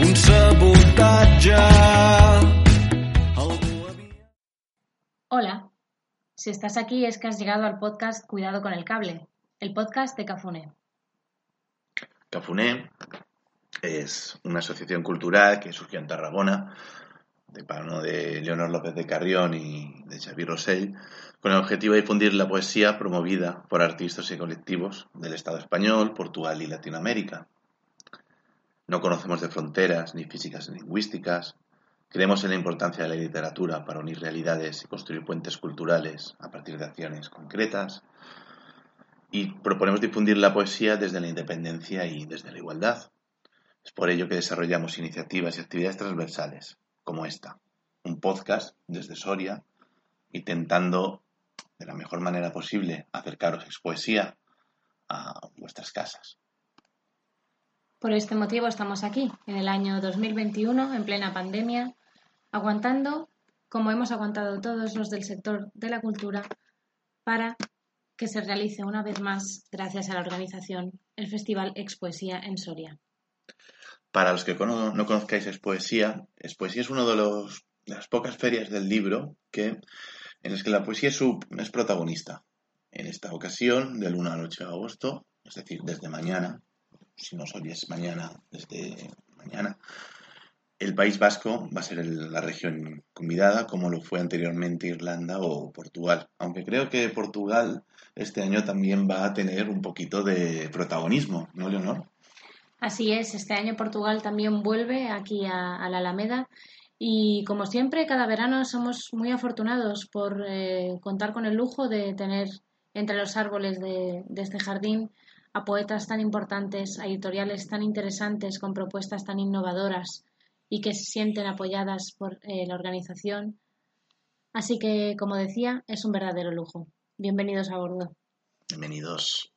un sabotatge Hola, si estás aquí es que has llegado al podcast Cuidado con el cable, el podcast de Cafuné. Cafuné es una asociación cultural que surgió en Tarragona de pano de Leonor López de Carrión y de Xavier Rosell, con el objetivo de difundir la poesía promovida por artistas y colectivos del Estado español, Portugal y Latinoamérica. No conocemos de fronteras, ni físicas ni lingüísticas. Creemos en la importancia de la literatura para unir realidades y construir puentes culturales a partir de acciones concretas. Y proponemos difundir la poesía desde la independencia y desde la igualdad. Es por ello que desarrollamos iniciativas y actividades transversales como esta, un podcast desde Soria, intentando de la mejor manera posible acercaros ex poesía a vuestras casas. Por este motivo estamos aquí, en el año 2021, en plena pandemia, aguantando, como hemos aguantado todos los del sector de la cultura, para que se realice una vez más, gracias a la organización, el Festival Expoesía en Soria. Para los que no conozcáis Expoesía, Expoesía es una de, de las pocas ferias del libro que, en las que la poesía es, protagonista. En esta ocasión, del 1 al 8 de agosto, es decir, desde mañana, si no hoy es mañana, desde mañana, el País Vasco va a ser la región convidada, como lo fue anteriormente Irlanda o Portugal. Aunque creo que Portugal este año también va a tener un poquito de protagonismo, ¿no, Leonor? Así es, este año Portugal también vuelve aquí a, la Alameda y como siempre, cada verano somos muy afortunados por eh, contar con el lujo de tener entre los árboles de, este jardín a poetas tan importantes, a editoriales tan interesantes, con propuestas tan innovadoras y que se sienten apoyadas por eh, la organización. Así que, como decía, es un verdadero lujo. Bienvenidos a bordo. Bienvenidos.